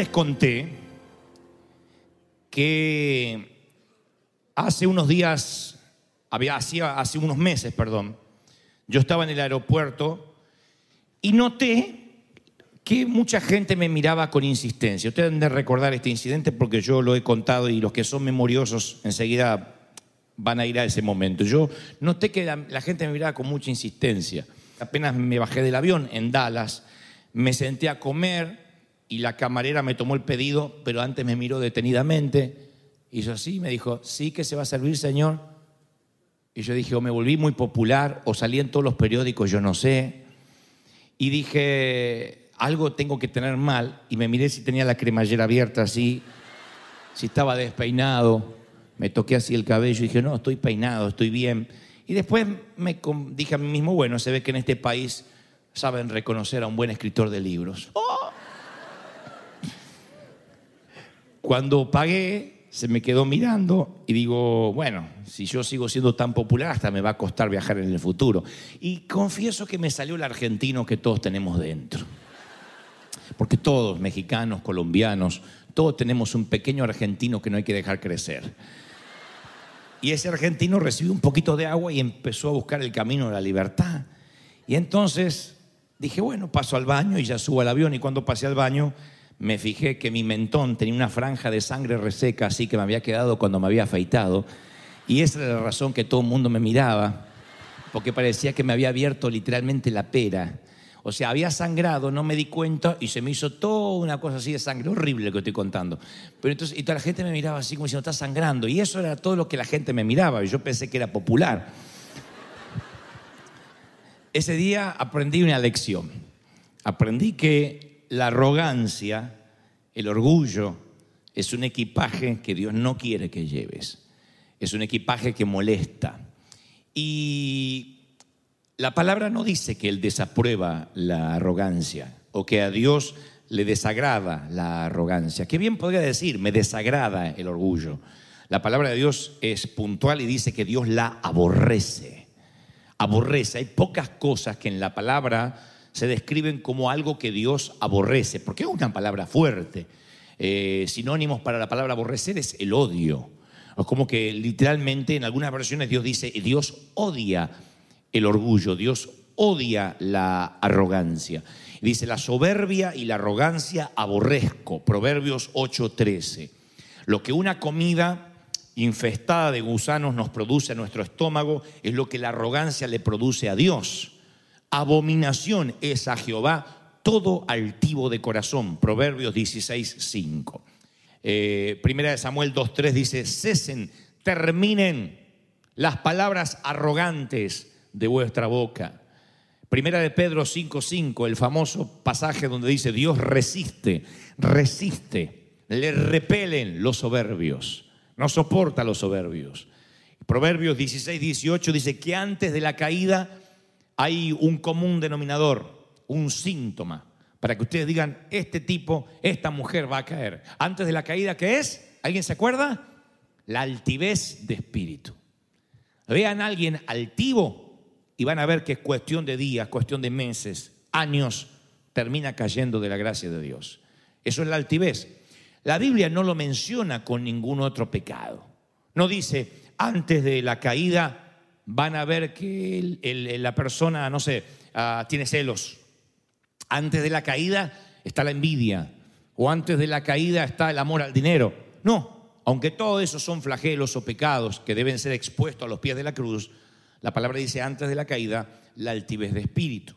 Les conté que hace unos días, había, hace unos meses, perdón, yo estaba en el aeropuerto y noté que mucha gente me miraba con insistencia. Ustedes deben de recordar este incidente porque yo lo he contado y los que son memoriosos enseguida van a ir a ese momento. Yo noté que la gente me miraba con mucha insistencia. Apenas me bajé del avión en Dallas, me senté a comer y la camarera me tomó el pedido, pero antes me miró detenidamente. Hizo así, me dijo, sí que se va a servir, señor. Y yo dije, o me volví muy popular, o salí en todos los periódicos, yo no sé. Y dije, algo tengo que tener mal. Y me miré si tenía la cremallera abierta así, si estaba despeinado. Me toqué así el cabello y dije, no, estoy peinado, estoy bien. Y después me dije a mí mismo, bueno, se ve que en este país saben reconocer a un buen escritor de libros. Cuando pagué, se me quedó mirando y digo, bueno, si yo sigo siendo tan popular, hasta me va a costar viajar en el futuro. Y confieso que me salió el argentino que todos tenemos dentro. Porque todos, mexicanos, colombianos, todos tenemos un pequeño argentino que no hay que dejar crecer. Y ese argentino recibió un poquito de agua y empezó a buscar el camino de la libertad. Y entonces dije, bueno, paso al baño y ya subo al avión. Y cuando pasé al baño, me fijé que mi mentón tenía una franja de sangre reseca, así que me había quedado cuando me había afeitado. Y esa era la razón que todo el mundo me miraba, porque parecía que me había abierto literalmente la pera. O sea, había sangrado, no me di cuenta y se me hizo toda una cosa así de sangre, horrible que estoy contando. Pero entonces, y toda la gente me miraba así como diciendo, está sangrando. Y eso era todo lo que la gente me miraba. Y yo pensé que era popular. Ese día aprendí una lección. Aprendí que la arrogancia, el orgullo, es un equipaje que Dios no quiere que lleves. Es un equipaje que molesta. Y la palabra no dice que Él desaprueba la arrogancia o que a Dios le desagrada la arrogancia. Qué bien podría decir, me desagrada el orgullo. La palabra de Dios es puntual y dice que Dios la aborrece. Aborrece. Hay pocas cosas que en la palabra se describen como algo que Dios aborrece, porque es una palabra fuerte. Eh, sinónimos para la palabra aborrecer es el odio. Es como que literalmente en algunas versiones Dios dice, Dios odia el orgullo, Dios odia la arrogancia. Dice, la soberbia y la arrogancia aborrezco. Proverbios 8:13. Lo que una comida infestada de gusanos nos produce a nuestro estómago es lo que la arrogancia le produce a Dios. Abominación es a Jehová todo altivo de corazón. Proverbios 16:5. Eh, primera de Samuel 2:3 dice, cesen, terminen las palabras arrogantes de vuestra boca. Primera de Pedro 5:5, el famoso pasaje donde dice, Dios resiste, resiste, le repelen los soberbios, no soporta los soberbios. Proverbios 16, 18 dice que antes de la caída hay un común denominador, un síntoma, para que ustedes digan, este tipo, esta mujer va a caer. Antes de la caída, ¿qué es? ¿Alguien se acuerda? La altivez de espíritu. Vean a alguien altivo y van a ver que es cuestión de días, cuestión de meses, años, termina cayendo de la gracia de Dios. Eso es la altivez. La Biblia no lo menciona con ningún otro pecado. No dice, antes de la caída van a ver que la persona, no sé, ah, tiene celos. Antes de la caída está la envidia. O antes de la caída está el amor al dinero. No, aunque todo eso son flagelos o pecados que deben ser expuestos a los pies de la cruz, la palabra dice antes de la caída la altivez de espíritu.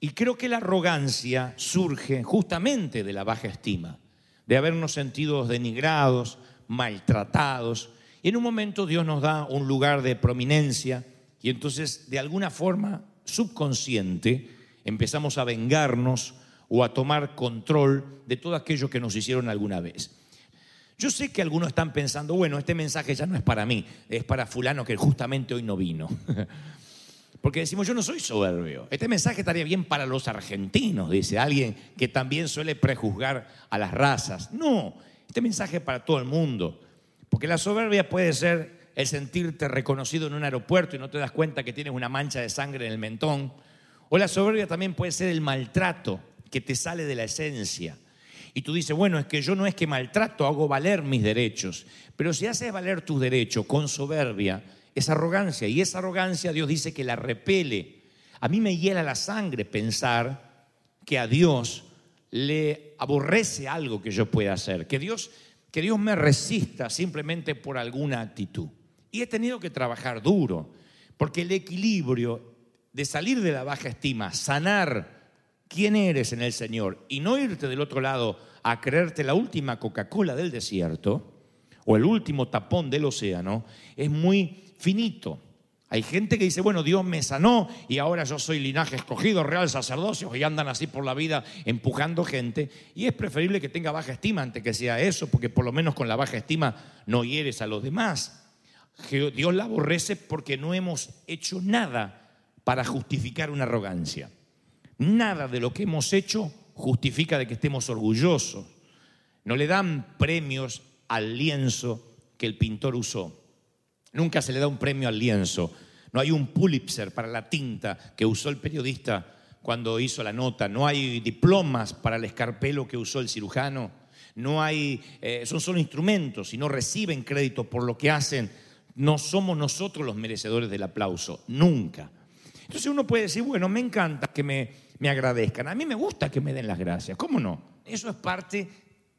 Y creo que la arrogancia surge justamente de la baja estima, de habernos sentido denigrados, maltratados. Y en un momento Dios nos da un lugar de prominencia y entonces de alguna forma subconsciente empezamos a vengarnos o a tomar control de todo aquello que nos hicieron alguna vez. Yo sé que algunos están pensando, bueno, este mensaje ya no es para mí, es para fulano que justamente hoy no vino. Porque decimos, yo no soy soberbio. Este mensaje estaría bien para los argentinos, dice alguien que también suele prejuzgar a las razas. No, este mensaje es para todo el mundo. Porque la soberbia puede ser el sentirte reconocido en un aeropuerto y no te das cuenta que tienes una mancha de sangre en el mentón. O la soberbia también puede ser el maltrato que te sale de la esencia. Y tú dices, bueno, es que yo no es que maltrato, hago valer mis derechos. Pero si haces valer tus derechos con soberbia, es arrogancia. Y esa arrogancia Dios dice que la repele. A mí me hiela la sangre pensar que a Dios le aborrece algo que yo pueda hacer, que Dios, que Dios me resista simplemente por alguna actitud. Y he tenido que trabajar duro, porque el equilibrio de salir de la baja estima, sanar quién eres en el Señor y no irte del otro lado a creerte la última Coca-Cola del desierto o el último tapón del océano, es muy finito. Hay gente que dice, bueno, Dios me sanó y ahora yo soy linaje escogido, real sacerdocio, y andan así por la vida empujando gente. Y es preferible que tenga baja estima antes que sea eso, porque por lo menos con la baja estima no hieres a los demás. Dios la aborrece porque no hemos hecho nada para justificar una arrogancia. Nada de lo que hemos hecho justifica de que estemos orgullosos. No le dan premios al lienzo que el pintor usó. Nunca se le da un premio al lienzo. No hay un Pulitzer para la tinta que usó el periodista cuando hizo la nota. No hay diplomas para el escarpelo que usó el cirujano. No hay, eh, son solo instrumentos y no reciben crédito por lo que hacen. No somos nosotros los merecedores del aplauso, nunca. Entonces uno puede decir, bueno, me encanta que me, me agradezcan. A mí me gusta que me den las gracias. ¿Cómo no? Eso es parte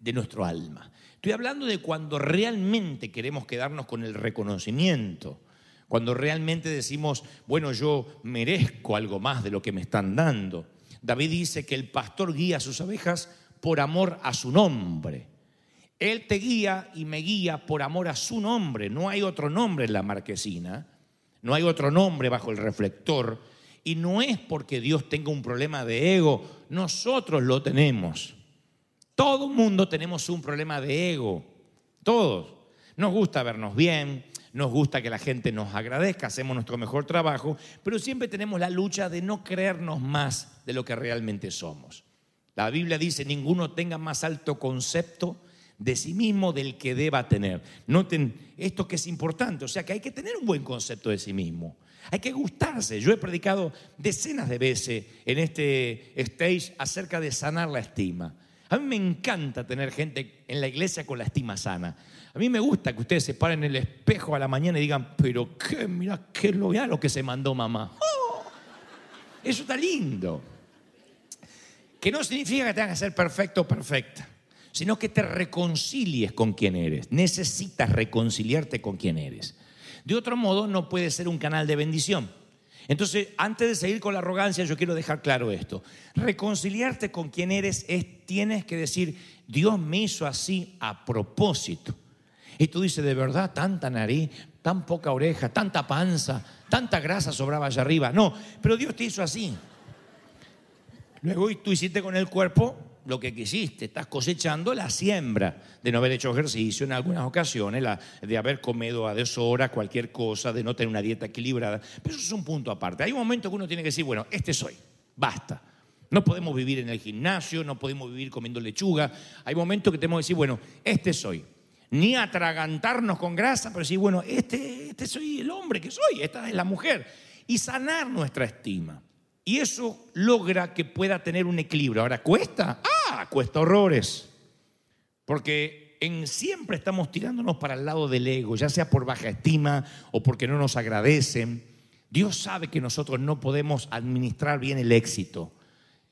de nuestro alma. Estoy hablando de cuando realmente queremos quedarnos con el reconocimiento, cuando realmente decimos, bueno, yo merezco algo más de lo que me están dando. David dice que el pastor guía a sus abejas por amor a su nombre. Él te guía y me guía por amor a su nombre. No hay otro nombre en la marquesina, no hay otro nombre bajo el reflector. Y no es porque Dios tenga un problema de ego, nosotros lo tenemos. Todo mundo tenemos un problema de ego, todos. Nos gusta vernos bien, nos gusta que la gente nos agradezca, hacemos nuestro mejor trabajo, pero siempre tenemos la lucha de no creernos más de lo que realmente somos. La Biblia dice, ninguno tenga más alto concepto de sí mismo del que deba tener. Noten esto que es importante, o sea que hay que tener un buen concepto de sí mismo. Hay que gustarse. Yo he predicado decenas de veces en este stage acerca de sanar la estima. A mí me encanta tener gente en la iglesia con la estima sana. A mí me gusta que ustedes se paren en el espejo a la mañana y digan, pero qué, mira, qué lo, lo que se mandó mamá. ¡Oh! eso está lindo. Que no significa que tengas que ser perfecto o perfecta, sino que te reconcilies con quien eres. Necesitas reconciliarte con quien eres. De otro modo, no puede ser un canal de bendición. Entonces, antes de seguir con la arrogancia, yo quiero dejar claro esto. Reconciliarte con quien eres es, tienes que decir, Dios me hizo así a propósito. Y tú dices, de verdad, tanta nariz, tan poca oreja, tanta panza, tanta grasa sobraba allá arriba. No, pero Dios te hizo así. Luego tú hiciste con el cuerpo lo que quisiste, estás cosechando la siembra de no haber hecho ejercicio en algunas ocasiones, de haber comido a deshora cualquier cosa, de no tener una dieta equilibrada. Pero eso es un punto aparte. Hay un momento que uno tiene que decir, bueno, este soy, basta. No podemos vivir en el gimnasio, no podemos vivir comiendo lechuga. Hay momentos que tenemos que decir, bueno, este soy. Ni atragantarnos con grasa, pero decir, bueno, este, este soy el hombre que soy, esta es la mujer. Y sanar nuestra estima. Y eso logra que pueda tener un equilibrio. Ahora, ¿cuesta? Ah, cuesta horrores. Porque en, siempre estamos tirándonos para el lado del ego, ya sea por baja estima o porque no nos agradecen. Dios sabe que nosotros no podemos administrar bien el éxito,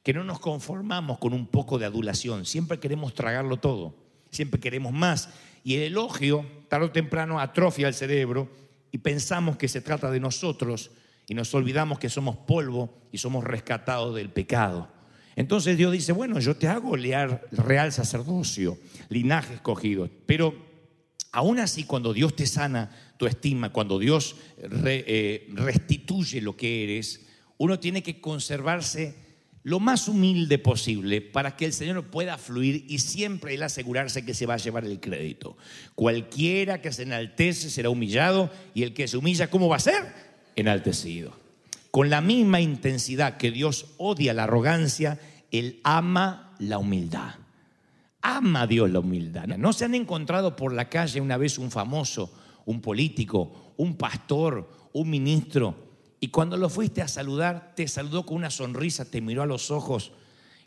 que no nos conformamos con un poco de adulación, siempre queremos tragarlo todo, siempre queremos más. Y el elogio, tarde o temprano, atrofia el cerebro y pensamos que se trata de nosotros y nos olvidamos que somos polvo y somos rescatados del pecado. Entonces Dios dice, bueno, yo te hago lear real sacerdocio, linaje escogido, pero aún así cuando Dios te sana tu estima, cuando Dios eh, restituye lo que eres, uno tiene que conservarse lo más humilde posible para que el Señor pueda fluir y siempre Él asegurarse que se va a llevar el crédito. Cualquiera que se enaltece será humillado y el que se humilla, ¿cómo va a ser? Enaltecido. Con la misma intensidad que Dios odia la arrogancia, Él ama la humildad. Ama Dios la humildad. ¿No se han encontrado por la calle una vez un famoso, un político, un pastor, un ministro, y cuando lo fuiste a saludar, te saludó con una sonrisa, te miró a los ojos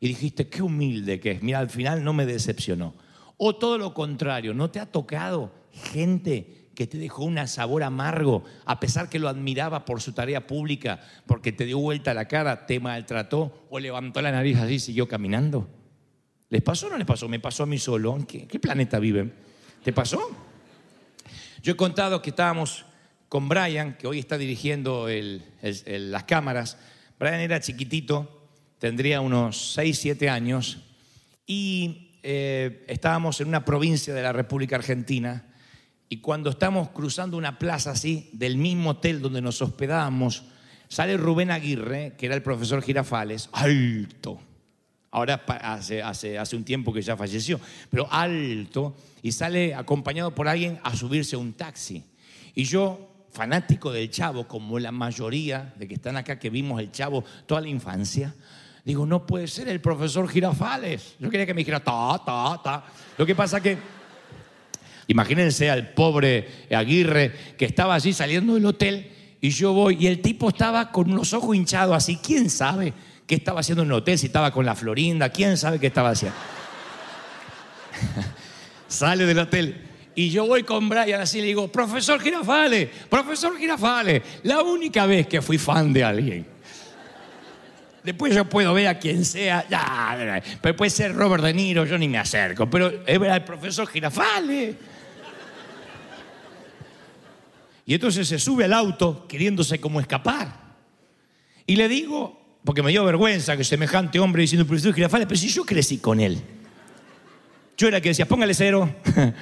y dijiste, qué humilde que es. Mira, al final no me decepcionó. O todo lo contrario, ¿no te ha tocado gente que te dejó un sabor amargo, a pesar que lo admiraba por su tarea pública, porque te dio vuelta la cara, te maltrató o levantó la nariz así y siguió caminando? ¿Les pasó o no les pasó? Me pasó a mí solo. ¿En qué, planeta viven? ¿Te pasó? Yo he contado que estábamos con Brian, que hoy está dirigiendo las cámaras. Brian era chiquitito, tendría unos 6, 7 años, y eh, estábamos en una provincia de la República Argentina, y cuando estamos cruzando una plaza así, del mismo hotel donde nos hospedábamos, sale Rubén Aguirre, que era el profesor Girafales, alto, Ahora hace, hace, hace un tiempo que ya falleció, pero alto, y sale acompañado por alguien a subirse a un taxi. Y yo, fanático del chavo, como la mayoría de que están acá, que vimos el chavo toda la infancia, digo, no puede ser el profesor Girafales. Yo quería que me dijera, ta, ta, ta. Lo que pasa que Imagínense al pobre Aguirre que estaba allí saliendo del hotel y yo voy y el tipo estaba con los ojos hinchados así. ¿Quién sabe qué estaba haciendo en el hotel? Si estaba con la Florinda, ¿quién sabe qué estaba haciendo? Sale del hotel y yo voy con Brian así le digo, profesor Girafale, profesor Girafale, la única vez que fui fan de alguien. Después yo puedo ver a quien sea, ya, pero puede ser Robert De Niro, yo ni me acerco, pero es al profesor Girafale. Y entonces se sube al auto queriéndose como escapar. Y le digo, porque me dio vergüenza que semejante hombre diciendo profesor Girafales, pero si yo crecí con él. Yo era el que decía, póngale cero.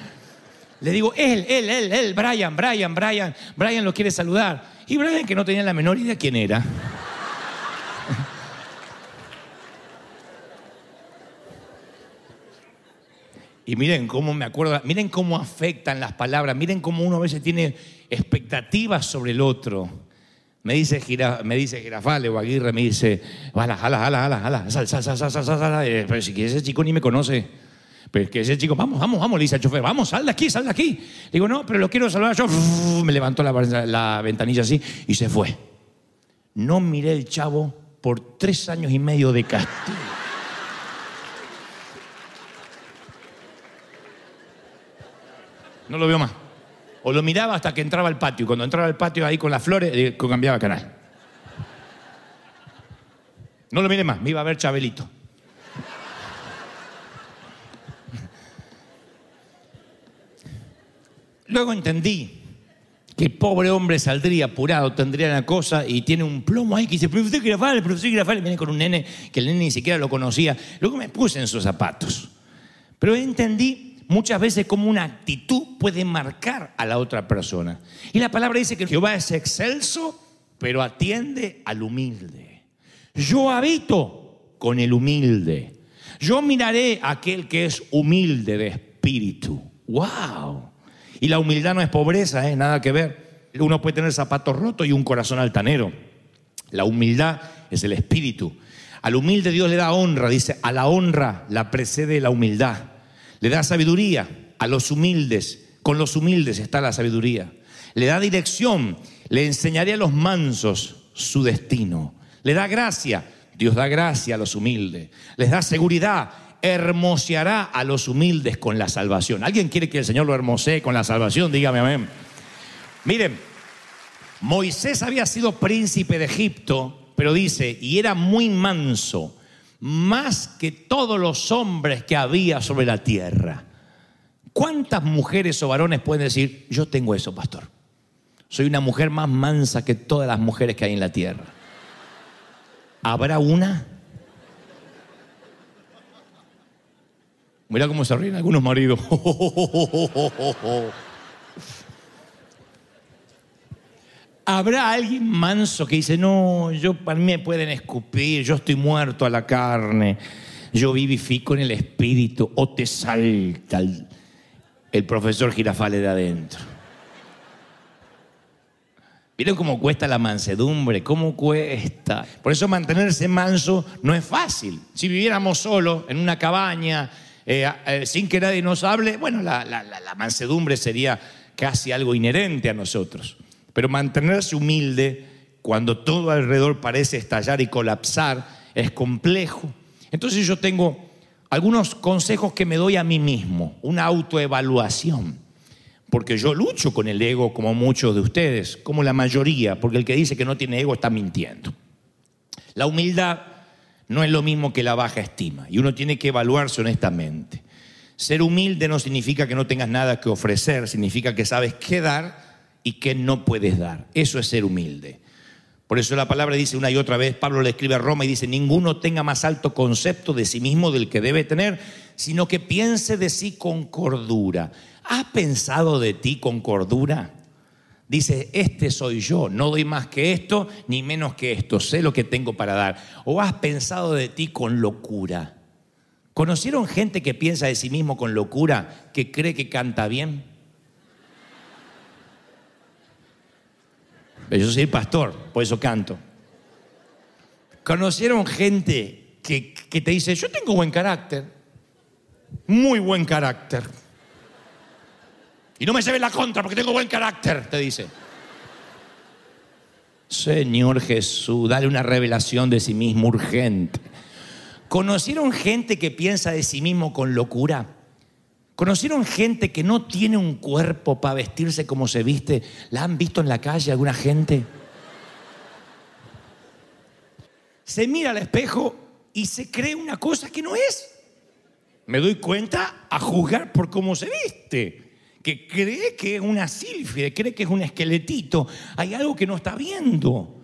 Le digo, él, él, él, él, Brian, Brian, Brian, Brian lo quiere saludar. Y Brian, que no tenía la menor idea quién era. Y miren cómo me acuerdo, miren cómo afectan las palabras, miren cómo uno a veces tiene expectativas sobre el otro. Me dice, Girafale o Aguirre, me dice, jala, jala, jala, jala, jala, sal, sal, sal, sal, sal, sal, sal". Eh, Pero si ese chico ni me conoce. Pero es que ese chico, vamos, vamos, vamos, le dice al chofer, vamos, sal de aquí, sal de aquí. Digo, no, pero lo quiero saludar yo. Me levantó la ventanilla así y se fue. No miré el chavo por tres años y medio de castigo. No lo veo más. O lo miraba hasta que entraba al patio. Cuando entraba al patio ahí con las flores, eh, cambiaba canal. No lo miré más, me iba a ver Chabelito. Luego entendí que pobre hombre saldría apurado, tendría una cosa y tiene un plomo ahí que dice, profesor Girafales, profesor Girafales, viene con un nene que el nene ni siquiera lo conocía. Luego me puse en sus zapatos. Pero entendí muchas veces cómo una actitud puede marcar a la otra persona. Y la palabra dice que Jehová es excelso, pero atiende al humilde. Yo habito con el humilde. Yo miraré a aquel que es humilde de espíritu. ¡Wow! Y la humildad no es pobreza, ¿eh? nada que ver. Uno puede tener zapatos rotos y un corazón altanero. La humildad es el espíritu. Al humilde Dios le da honra, dice, a la honra la precede la humildad. Le da sabiduría a los humildes. Con los humildes está la sabiduría. Le da dirección. Le enseñaré a los mansos su destino. Le da gracia. Dios da gracia a los humildes. Les da seguridad. Hermoseará a los humildes con la salvación. ¿Alguien quiere que el Señor lo hermosee con la salvación? Dígame amén. Miren, Moisés había sido príncipe de Egipto, pero dice, y era muy manso, más que todos los hombres que había sobre la tierra. ¿Cuántas mujeres o varones pueden decir, yo tengo eso, pastor? Soy una mujer más mansa que todas las mujeres que hay en la tierra. ¿Habrá una? Mira cómo se ríen algunos maridos. ¿Habrá alguien manso que dice, no, yo para mí me pueden escupir, yo estoy muerto a la carne, yo vivifico en el espíritu, o te salta el, profesor Girafale de adentro? Miren cómo cuesta la mansedumbre, cómo cuesta. Por eso mantenerse manso no es fácil. Si viviéramos solos en una cabaña, eh, eh, sin que nadie nos hable, bueno, la mansedumbre sería casi algo inherente a nosotros. Pero mantenerse humilde cuando todo alrededor parece estallar y colapsar es complejo. Entonces yo tengo algunos consejos que me doy a mí mismo, una autoevaluación. Porque yo lucho con el ego como muchos de ustedes, como la mayoría, porque el que dice que no tiene ego está mintiendo. La humildad no es lo mismo que la baja estima y uno tiene que evaluarse honestamente. Ser humilde no significa que no tengas nada que ofrecer, significa que sabes qué dar y qué no puedes dar. Eso es ser humilde. Por eso la palabra dice una y otra vez, Pablo le escribe a Roma y dice, ninguno tenga más alto concepto de sí mismo del que debe tener, sino que piense de sí con cordura. ¿Has pensado de ti con cordura? Dice, este soy yo, no doy más que esto, ni menos que esto, sé lo que tengo para dar. ¿O has pensado de ti con locura? ¿Conocieron gente que piensa de sí mismo con locura, que cree que canta bien? Yo soy pastor, por eso canto. ¿Conocieron gente que, que te dice, yo tengo buen carácter? Muy buen carácter. Y no me lleves la contra porque tengo buen carácter, te dice. Señor Jesús, dale una revelación de sí mismo urgente. ¿Conocieron gente que piensa de sí mismo con locura? ¿Conocieron gente que no tiene un cuerpo para vestirse como se viste? ¿La han visto en la calle alguna gente? Se mira al espejo y se cree una cosa que no es. Me doy cuenta a juzgar por cómo se viste. Que cree que es una sílfide, cree que es un esqueletito. Hay algo que no está viendo.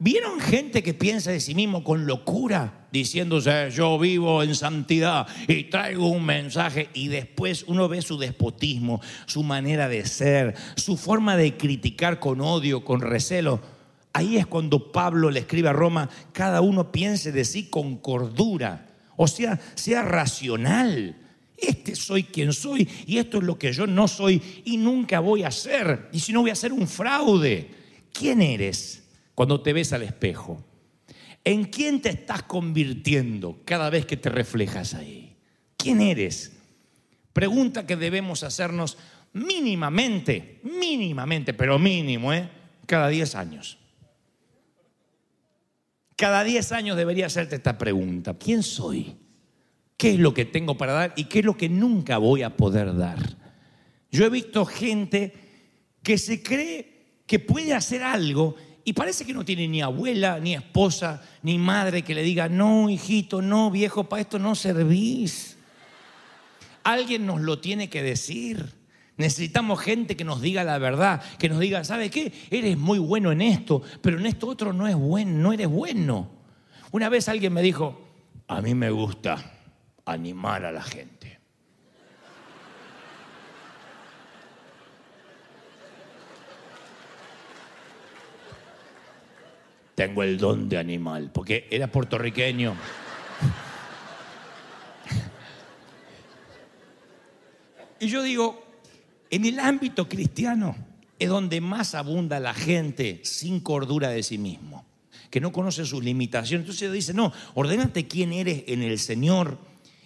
¿Vieron gente que piensa de sí mismo con locura, diciéndose yo vivo en santidad y traigo un mensaje y después uno ve su despotismo, su manera de ser, su forma de criticar con odio, con recelo? Ahí es cuando Pablo le escribe a Roma, cada uno piense de sí con cordura, o sea, sea racional. Este soy quien soy y esto es lo que yo no soy y nunca voy a ser. Y si no voy a ser un fraude, ¿quién eres? Cuando te ves al espejo? ¿En quién te estás convirtiendo cada vez que te reflejas ahí? ¿Quién eres? Pregunta que debemos hacernos mínimamente, mínimamente, pero mínimo, ¿eh? Cada 10 años. Cada 10 años debería hacerte esta pregunta. ¿Quién soy? ¿Qué es lo que tengo para dar y qué es lo que nunca voy a poder dar? Yo he visto gente que se cree que puede hacer algo y parece que no tiene ni abuela, ni esposa, ni madre que le diga, no, hijito, no, viejo, para esto no servís. Alguien nos lo tiene que decir. Necesitamos gente que nos diga la verdad, que nos diga, ¿sabe qué? Eres muy bueno en esto, pero en esto otro no es bueno, no eres bueno. Una vez alguien me dijo, a mí me gusta animar a la gente. Tengo el don de animal, porque era puertorriqueño. Y yo digo, en el ámbito cristiano es donde más abunda la gente sin cordura de sí mismo, que no conoce sus limitaciones. Entonces dice, no, ordénate quién eres en el Señor.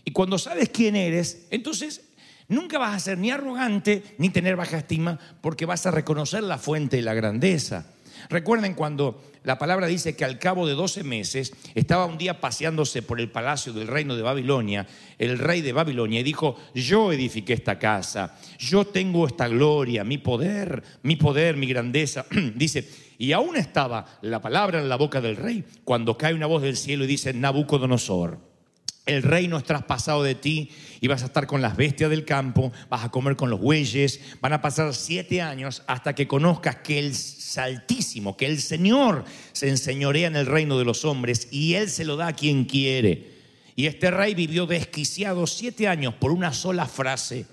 Y cuando sabes quién eres, entonces nunca vas a ser ni arrogante ni tener baja estima, porque vas a reconocer la fuente de la grandeza. Recuerden cuando la palabra dice que al cabo de 12 meses estaba un día paseándose por el palacio del reino de Babilonia, el rey de Babilonia, y dijo, yo edifiqué esta casa, yo tengo esta gloria, mi poder, mi poder, mi grandeza. dice, y aún estaba la palabra en la boca del rey cuando cae una voz del cielo y dice, Nabucodonosor el reino es traspasado de ti y vas a estar con las bestias del campo, vas a comer con los bueyes, van a pasar siete años hasta que conozcas que el Altísimo, que el Señor se enseñorea en el reino de los hombres y Él se lo da a quien quiere. Y este rey vivió desquiciado siete años por una sola frase.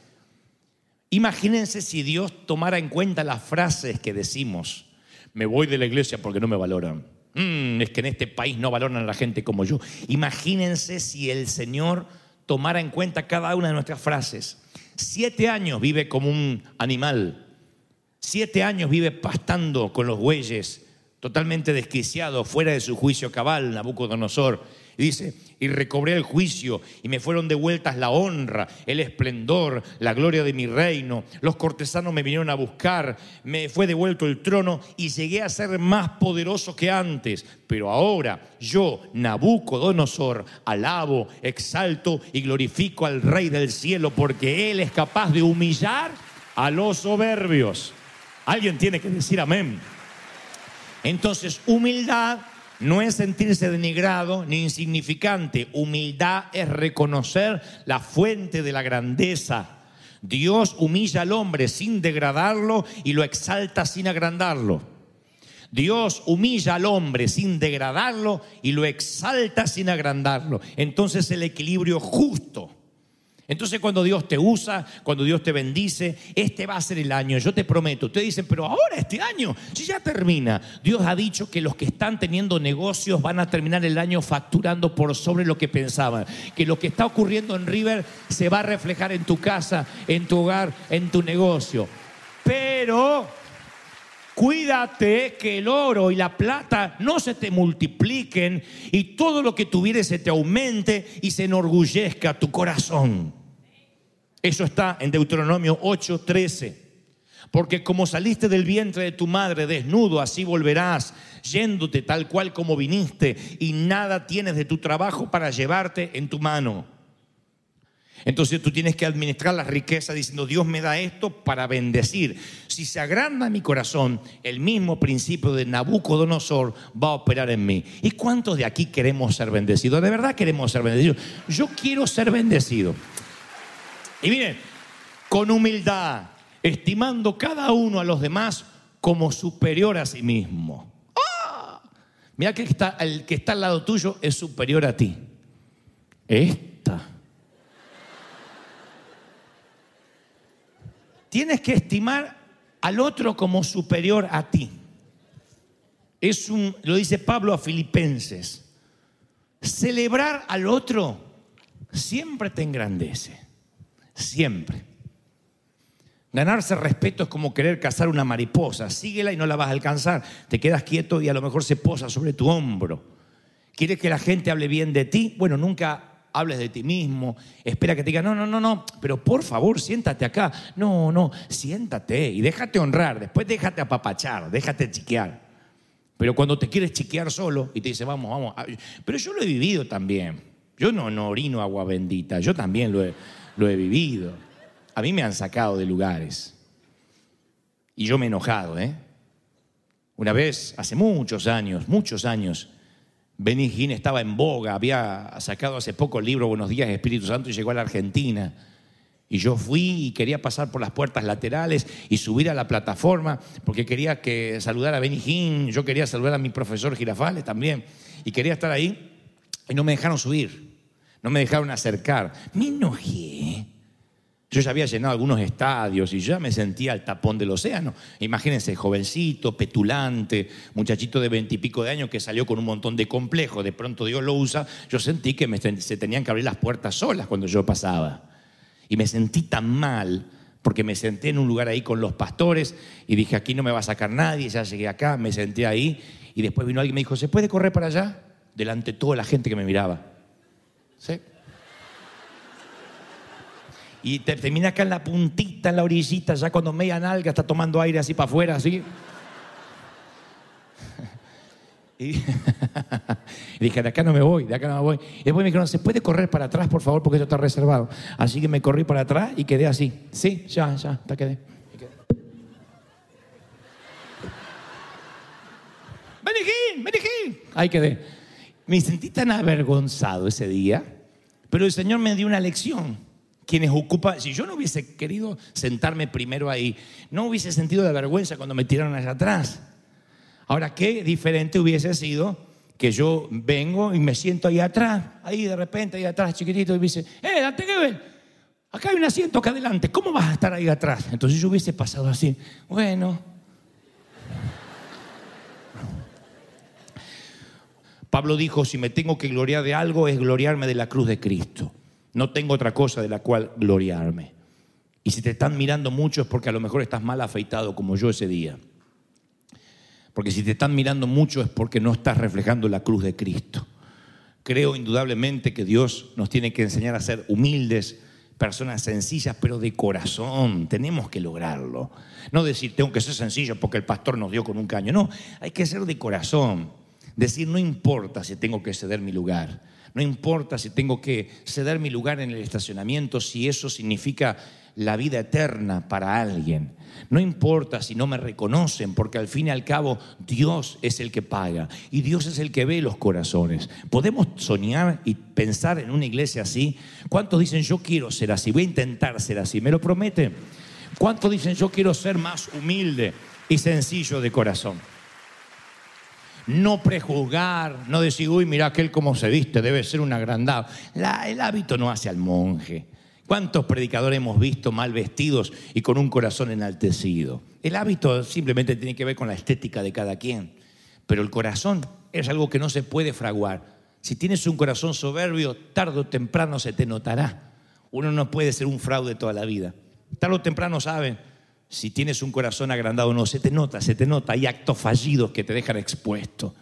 Imagínense si Dios tomara en cuenta las frases que decimos. Me voy de la iglesia porque no me valoran Mm, es que en este país no valoran a la gente como yo. Imagínense si el Señor tomara en cuenta cada una de nuestras frases. Siete años vive como un animal. Siete años vive pastando con los bueyes, totalmente desquiciado, fuera de su juicio cabal, Nabucodonosor. Y dice, y recobré el juicio y me fueron devueltas la honra, el esplendor, la gloria de mi reino. Los cortesanos me vinieron a buscar, me fue devuelto el trono y llegué a ser más poderoso que antes. Pero ahora yo, Nabucodonosor, alabo, exalto y glorifico al Rey del cielo porque Él es capaz de humillar a los soberbios. Alguien tiene que decir amén. Entonces, humildad no es sentirse denigrado ni insignificante. Humildad es reconocer la fuente de la grandeza. Dios humilla al hombre sin degradarlo y lo exalta sin agrandarlo. Dios humilla al hombre sin degradarlo y lo exalta sin agrandarlo. Entonces el equilibrio justo entonces cuando Dios te usa, cuando Dios te bendice, este va a ser el año, yo te prometo. Ustedes dicen, pero ahora este año, si ya termina. Dios ha dicho que los que están teniendo negocios van a terminar el año facturando por sobre lo que pensaban. Que lo que está ocurriendo en River se va a reflejar en tu casa, en tu hogar, en tu negocio. Pero Cuídate que el oro y la plata no se te multipliquen y todo lo que tuvieres se te aumente y se enorgullezca tu corazón. Eso está en Deuteronomio 8:13. Porque como saliste del vientre de tu madre desnudo, así volverás, yéndote tal cual como viniste, y nada tienes de tu trabajo para llevarte en tu mano. Entonces tú tienes que administrar la riqueza diciendo, Dios me da esto para bendecir. Si se agranda mi corazón, el mismo principio de Nabucodonosor va a operar en mí. ¿Y cuántos de aquí queremos ser bendecidos? De verdad queremos ser bendecidos. Yo quiero ser bendecido. Y miren, con humildad, estimando cada uno a los demás como superior a sí mismo. ¡Ah! Mira que el que está al lado tuyo es superior a ti. Esta. Tienes que estimar al otro como superior a ti. Es un, lo dice Pablo a Filipenses. Celebrar al otro siempre te engrandece. Siempre. Ganarse respeto es como querer cazar una mariposa. Síguela y no la vas a alcanzar. Te quedas quieto y a lo mejor se posa sobre tu hombro. ¿Quieres que la gente hable bien de ti? Bueno, nunca hables de ti mismo. Espera que te diga, no, no, no, no, pero por favor, siéntate acá. No, no, siéntate y déjate honrar. Después déjate apapachar, déjate chiquear. Pero cuando te quieres chiquear solo y te dice, vamos, vamos. Pero yo lo he vivido también. Yo no, no orino agua bendita. Yo también lo he lo he vivido. A mí me han sacado de lugares. Y yo me he enojado, ¿eh? Una vez, hace muchos años, muchos años, Benny Hinn estaba en boga, había sacado hace poco el libro Buenos días Espíritu Santo y llegó a la Argentina. Y yo fui y quería pasar por las puertas laterales y subir a la plataforma porque quería que saludara a Benny Hinn, yo quería saludar a mi profesor Girafales también y quería estar ahí y no me dejaron subir. No me dejaron acercar. Me enojé. Yo ya había llenado algunos estadios y ya me sentía al tapón del océano. Imagínense, jovencito, petulante, muchachito de veintipico de años que salió con un montón de complejos. De pronto Dios lo usa. Yo sentí que se tenían que abrir las puertas solas cuando yo pasaba. Y me sentí tan mal porque me senté en un lugar ahí con los pastores y dije, aquí no me va a sacar nadie. Ya llegué acá, me senté ahí y después vino alguien y me dijo, ¿se puede correr para allá? Delante de toda la gente que me miraba. ¿Sí? Y termina acá en la puntita, en la orillita, ya cuando media nalga está tomando aire así para afuera, así. Y, dije, de acá no me voy, de acá no me voy. Y después me dijeron, ¿se puede correr para atrás, por favor? Porque esto está reservado. Así que me corrí para atrás y quedé así. Sí, ya, ya, hasta quedé. Benijín, Benijín. Ahí quedé. Me sentí tan avergonzado ese día, pero el Señor me dio una lección. Quienes ocupan, si yo no hubiese querido sentarme primero ahí, no hubiese sentido de vergüenza cuando me tiraron allá atrás. Ahora, qué diferente hubiese sido que yo vengo y me siento ahí atrás, ahí de repente, ahí atrás, chiquitito, y me dice, ¡eh, date que ven! Acá hay un asiento acá adelante, ¿cómo vas a estar ahí atrás? Entonces yo hubiese pasado así, bueno, Pablo dijo, si me tengo que gloriar de algo es gloriarme de la cruz de Cristo. No tengo otra cosa de la cual gloriarme. Y si te están mirando mucho es porque a lo mejor estás mal afeitado como yo ese día. Porque si te están mirando mucho es porque no estás reflejando la cruz de Cristo. Creo indudablemente que Dios nos tiene que enseñar a ser humildes, personas sencillas, pero de corazón. Tenemos que lograrlo. No decir, tengo que ser sencillo porque el pastor nos dio con un caño. No, hay que ser de corazón. Decir, no importa si tengo que ceder mi lugar. No importa si tengo que ceder mi lugar en el estacionamiento, si eso significa la vida eterna para alguien. No importa si no me reconocen, porque al fin y al cabo Dios es el que paga y Dios es el que ve los corazones. ¿Podemos soñar y pensar en una iglesia así? ¿Cuántos dicen yo quiero ser así? Voy a intentar ser así. ¿Me lo promete? ¿Cuántos dicen yo quiero ser más humilde y sencillo de corazón? No prejuzgar, no decir, uy, mira aquel cómo se viste, debe ser un agrandado. el hábito no hace al monje. ¿Cuántos predicadores hemos visto mal vestidos y con un corazón enaltecido? El hábito simplemente tiene que ver con la estética de cada quien, pero el corazón es algo que no se puede fraguar. Si tienes un corazón soberbio, tarde o temprano se te notará. Uno no puede ser un fraude toda la vida. Tarde o temprano saben si tienes un corazón agrandado o no. Se te nota, se te nota. Hay actos fallidos que te dejan expuesto.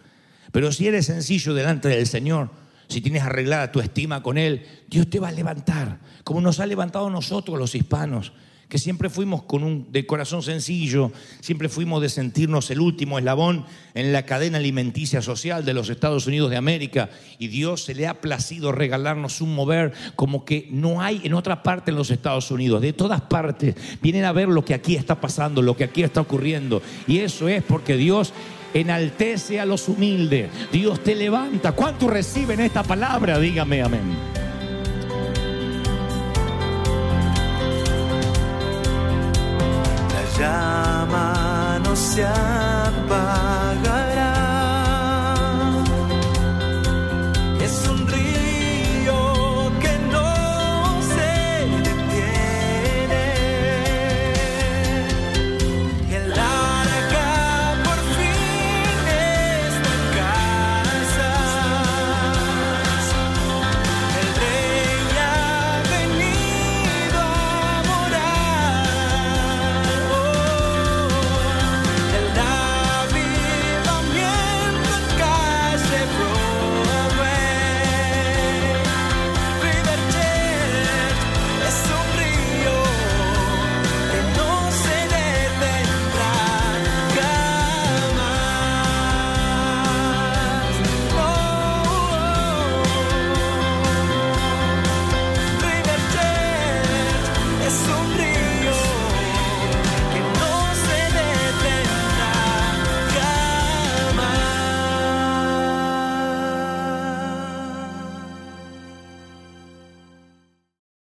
Pero si eres sencillo delante del Señor, si tienes arreglada tu estima con Él, Dios te va a levantar, como nos ha levantado nosotros los hispanos, que siempre fuimos con un de corazón sencillo, siempre fuimos de sentirnos el último eslabón en la cadena alimenticia social de los Estados Unidos de América y Dios se le ha placido regalarnos un mover como que no hay en otra parte en los Estados Unidos, de todas partes vienen a ver lo que aquí está pasando, lo que aquí está ocurriendo y eso es porque Dios enaltece a los humildes. Dios te levanta. ¿Cuántos reciben esta palabra? Dígame amén. Llama no se apaga